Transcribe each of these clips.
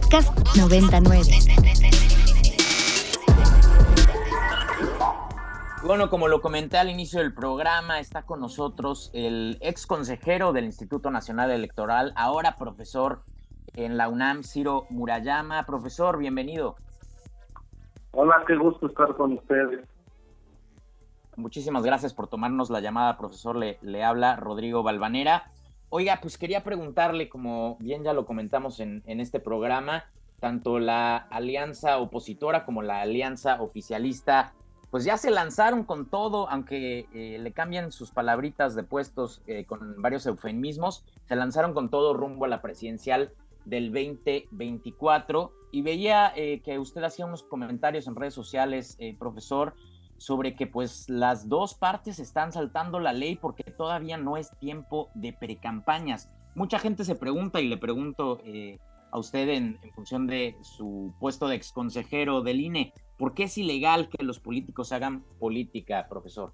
Podcast 99. Bueno, como lo comenté al inicio del programa, está con nosotros el ex consejero del Instituto Nacional Electoral, ahora profesor en la UNAM, Ciro Murayama. Profesor, bienvenido. Hola, qué gusto estar con ustedes. Muchísimas gracias por tomarnos la llamada, profesor. Le, le habla Rodrigo Balvanera. Oiga, pues quería preguntarle, como bien ya lo comentamos en, en este programa, tanto la alianza opositora como la alianza oficialista, pues ya se lanzaron con todo, aunque eh, le cambian sus palabritas de puestos eh, con varios eufemismos, se lanzaron con todo rumbo a la presidencial del 2024. Y veía eh, que usted hacía unos comentarios en redes sociales, profesor, sobre que pues las dos partes están saltando la ley porque todavía no es tiempo de precampañas. Mucha gente se pregunta y le pregunto eh, a usted en, función de su puesto de exconsejero del INE, ¿por qué es ilegal que los políticos hagan política, profesor?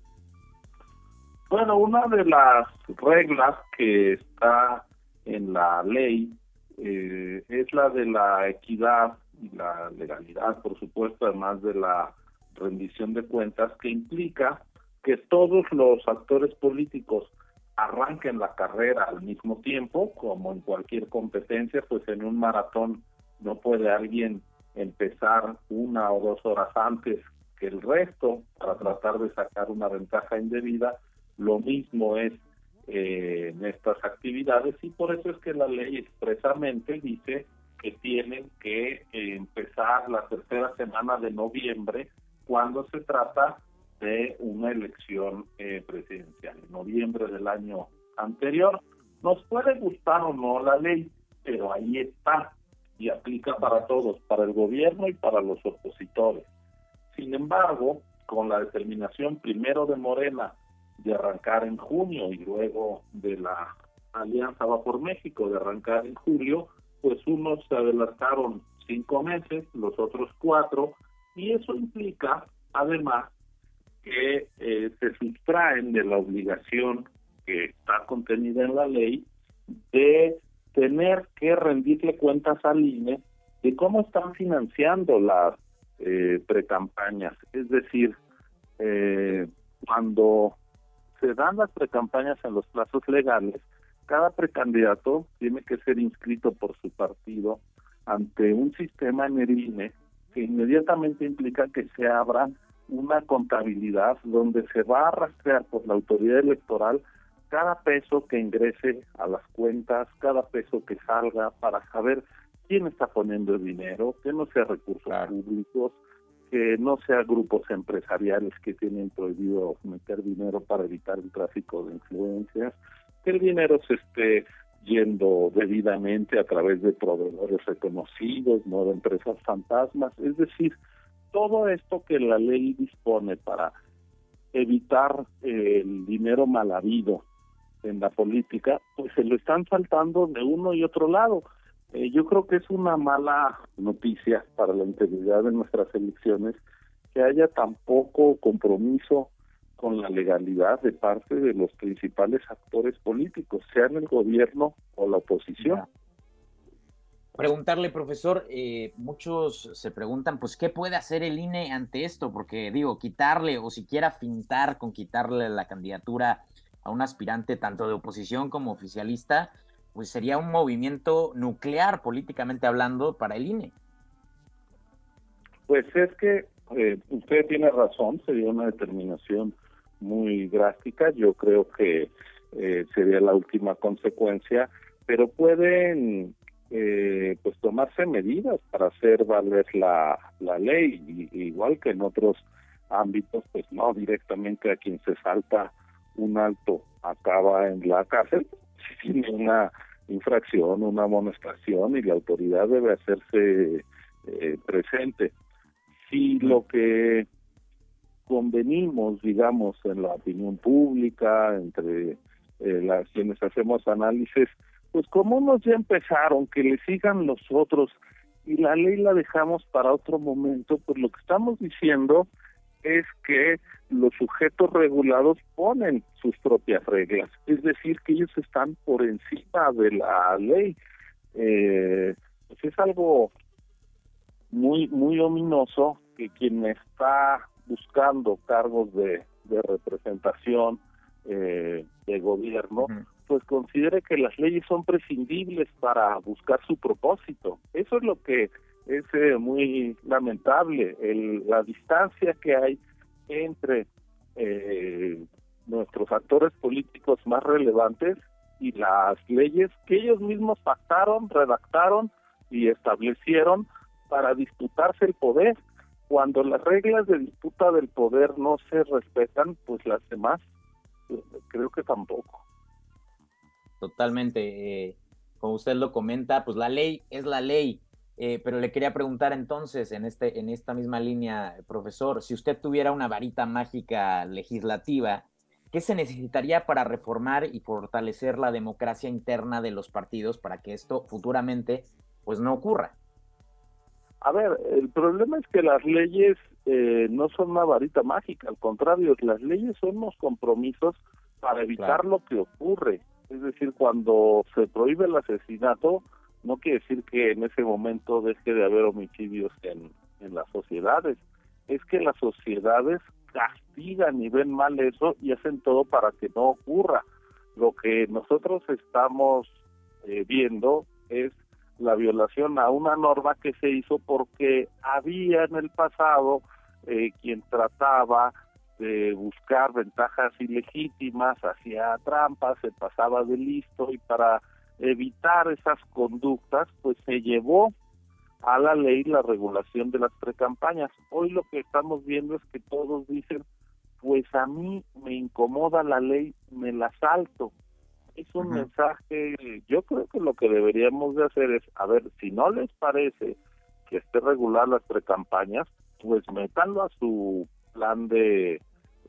Bueno, una de las reglas que está en la ley eh, es la de la equidad y la legalidad, por supuesto, además de la rendición de cuentas que implica que todos los actores políticos arranquen la carrera al mismo tiempo, como en cualquier competencia, pues en un maratón no puede alguien empezar una o dos horas antes que el resto para tratar de sacar una ventaja indebida. Lo mismo es eh, en estas actividades y por eso es que la ley expresamente dice que tienen que empezar la tercera semana de noviembre cuando se trata de una elección eh, presidencial, en noviembre del año anterior. Nos puede gustar o no la ley, pero ahí está y aplica para todos, para el gobierno y para los opositores. Sin embargo, con la determinación primero de Morena de arrancar en junio y luego de la Alianza Va por México de arrancar en julio, pues unos se adelantaron cinco meses, los otros cuatro, y eso implica, además, que eh, se sustraen de la obligación que está contenida en la ley de tener que rendirle cuentas al INE de cómo están financiando las eh, precampañas. Es decir, eh, cuando se dan las precampañas en los plazos legales, cada precandidato tiene que ser inscrito por su partido ante un sistema en el INE que inmediatamente implica que se abra una contabilidad donde se va a rastrear por la autoridad electoral cada peso que ingrese a las cuentas, cada peso que salga para saber quién está poniendo el dinero, que no sea recursos públicos, que no sea grupos empresariales que tienen prohibido meter dinero para evitar el tráfico de influencias, que el dinero se esté yendo debidamente a través de proveedores reconocidos, no de empresas fantasmas, es decir, todo esto que la ley dispone para evitar el dinero mal habido en la política, pues se lo están saltando de uno y otro lado. Eh, yo creo que es una mala noticia para la integridad de nuestras elecciones que haya tan poco compromiso con la legalidad de parte de los principales actores políticos, sean el gobierno o la oposición. Preguntarle, profesor, eh, muchos se preguntan, pues, ¿qué puede hacer el INE ante esto? Porque, digo, quitarle o siquiera fintar con quitarle la candidatura a un aspirante tanto de oposición como oficialista, pues sería un movimiento nuclear políticamente hablando para el INE. Pues es que eh, usted tiene razón, sería una determinación muy drástica, yo creo que eh, sería la última consecuencia, pero pueden eh, pues tomarse medidas para hacer valer la, la ley, igual que en otros ámbitos, pues no directamente a quien se salta un alto acaba en la cárcel, tiene una infracción, una amonestación y la autoridad debe hacerse eh, presente. Si lo que convenimos, digamos, en la opinión pública, entre eh, las quienes hacemos análisis, pues como unos ya empezaron, que le sigan los otros y la ley la dejamos para otro momento, pues lo que estamos diciendo es que los sujetos regulados ponen sus propias reglas, es decir, que ellos están por encima de la ley. Eh, pues es algo muy muy ominoso que quien está buscando cargos de, representación eh, de gobierno pues considere que las leyes son prescindibles para buscar su propósito eso es lo que es eh, muy lamentable el, la distancia que hay entre eh, nuestros actores políticos más relevantes y las leyes que ellos mismos pactaron, redactaron y establecieron para disputarse el poder. Cuando las reglas de disputa del poder no se respetan, pues las demás eh, creo que tampoco. Totalmente. Eh, como usted lo comenta, pues la ley es la ley. Eh, pero le quería preguntar entonces, en, este, en esta misma línea, profesor, si usted tuviera una varita mágica legislativa, ¿qué se necesitaría para reformar y fortalecer la democracia interna de los partidos para que esto futuramente pues no ocurra? A ver, el problema es que las leyes eh, no son una varita mágica, al contrario, las leyes son unos compromisos para evitar lo que ocurre. Es decir, cuando se prohíbe el asesinato, no quiere decir que en ese momento deje de haber homicidios en, en las sociedades. Es que las sociedades castigan y ven mal eso y hacen todo para que no ocurra. Lo que nosotros estamos eh, viendo es la violación a una norma que se hizo porque había en el pasado eh, quien trataba de buscar ventajas ilegítimas, hacía trampas, se pasaba de listo y para evitar esas conductas, pues se llevó a la ley la regulación de las precampañas. Hoy lo que estamos viendo es que todos dicen, pues a mí me incomoda la ley, me la salto. Es un mensaje, yo creo que lo que deberíamos de hacer es, a ver, si no les parece que esté regular las precampañas, pues métanlo a su plan de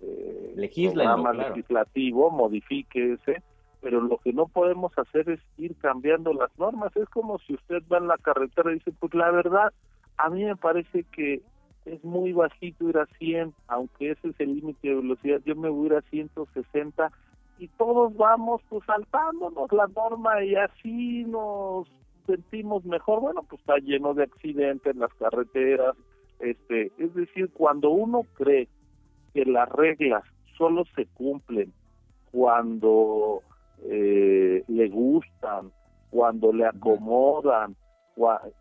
eh, programa legislativo, modifíquese pero lo que no podemos hacer es ir cambiando las normas. Es como si usted va en la carretera y dice, pues la verdad, a mí me parece que es muy bajito ir a 100, aunque ese es el límite de velocidad, yo me voy a ir a 160 y todos vamos pues saltándonos la norma y así nos sentimos mejor. Bueno, pues está lleno de accidentes en las carreteras. este Es decir, cuando uno cree que las reglas solo se cumplen cuando eh, le gustan, cuando le acomodan,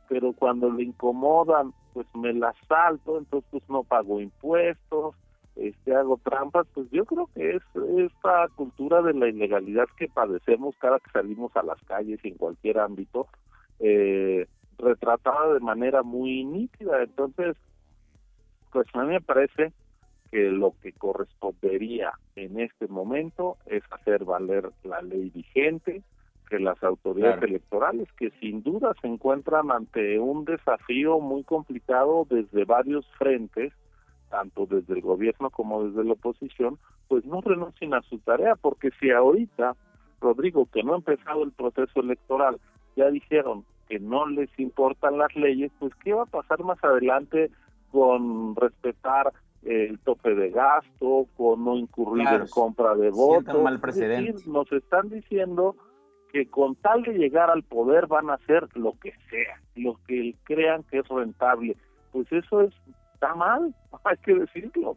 pero cuando le incomodan, pues me las salto, entonces pues no pago impuestos, hago trampas, pues yo creo que es esta cultura de la ilegalidad que padecemos cada que salimos a las calles y en cualquier ámbito, eh, retratada de manera muy nítida. Entonces, pues a mí me parece que lo que correspondería en este momento es hacer valer la ley vigente, que las autoridades electorales, que sin duda se encuentran ante un desafío muy complicado desde varios frentes, tanto desde el gobierno como desde la oposición, pues no renuncien a su tarea, porque si ahorita, Rodrigo, que no ha empezado el proceso electoral, ya dijeron que no les importan las leyes, pues ¿qué va a pasar más adelante con respetar el tope de gasto, con no incurrir en compra de votos. Mal precedente. nos están diciendo que con tal de llegar al poder van a hacer lo que sea, lo que crean que es rentable. Pues eso es, está mal, hay que decirlo.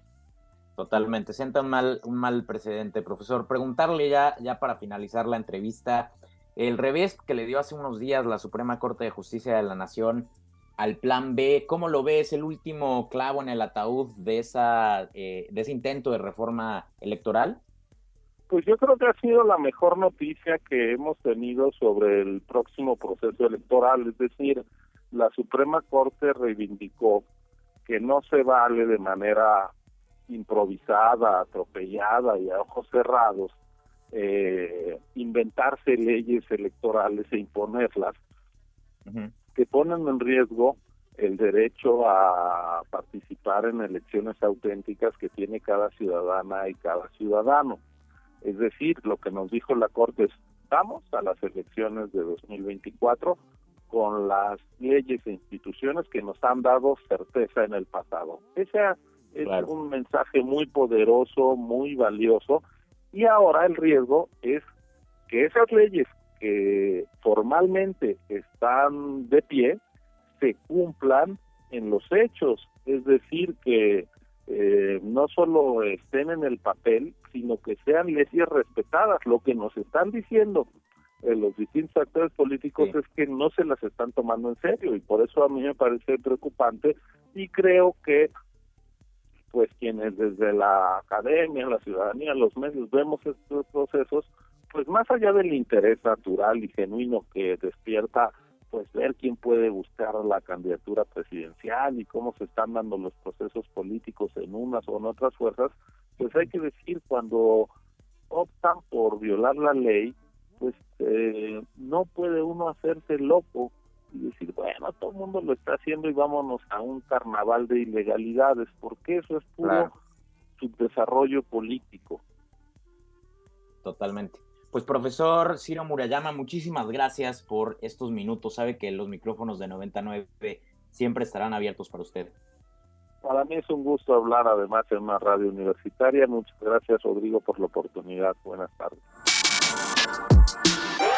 Totalmente, sienta un mal, un mal precedente, profesor. Preguntarle ya, ya para finalizar la entrevista, el revés que le dio hace unos días la Suprema Corte de Justicia de la Nación al plan B. ¿Cómo lo ves el último clavo en el ataúd de, esa, eh, de ese intento de reforma electoral? Pues yo creo que ha sido la mejor noticia que hemos tenido sobre el próximo proceso electoral, es decir, la Suprema Corte reivindicó que no se vale de manera improvisada, atropellada y a ojos cerrados eh, inventarse leyes electorales e imponerlas, que ponen en riesgo el derecho a participar en elecciones auténticas que tiene cada ciudadana y cada ciudadano. Es decir, lo que nos dijo la Corte es, vamos a las elecciones de 2024 con las leyes e instituciones que nos han dado certeza en el pasado. Ese es un mensaje muy poderoso, muy valioso, y ahora el riesgo es que esas leyes que formalmente están de pie se cumplan en los hechos, es decir, que eh, no solo estén en el papel, sino que sean leyes respetadas. Lo que nos están diciendo eh, los distintos actores políticos es que no se las están tomando en serio y por eso a mí me parece preocupante y creo que pues quienes desde la academia, la ciudadanía, los medios vemos estos procesos, pues más allá del interés natural y genuino que despierta pues ver quién puede buscar la candidatura presidencial y cómo se están dando los procesos políticos en unas o en otras fuerzas, pues hay que decir cuando optan por violar la ley, pues eh, no puede uno hacerse loco y decir, bueno, todo el mundo lo está haciendo y vámonos a un carnaval de ilegalidades, porque eso es puro subdesarrollo político. Totalmente. Pues profesor Ciro Murayama, muchísimas gracias por estos minutos. Sabe que los micrófonos de 99 siempre estarán abiertos para usted. Para mí es un gusto hablar además en una radio universitaria. Muchas gracias Rodrigo por la oportunidad. Buenas tardes.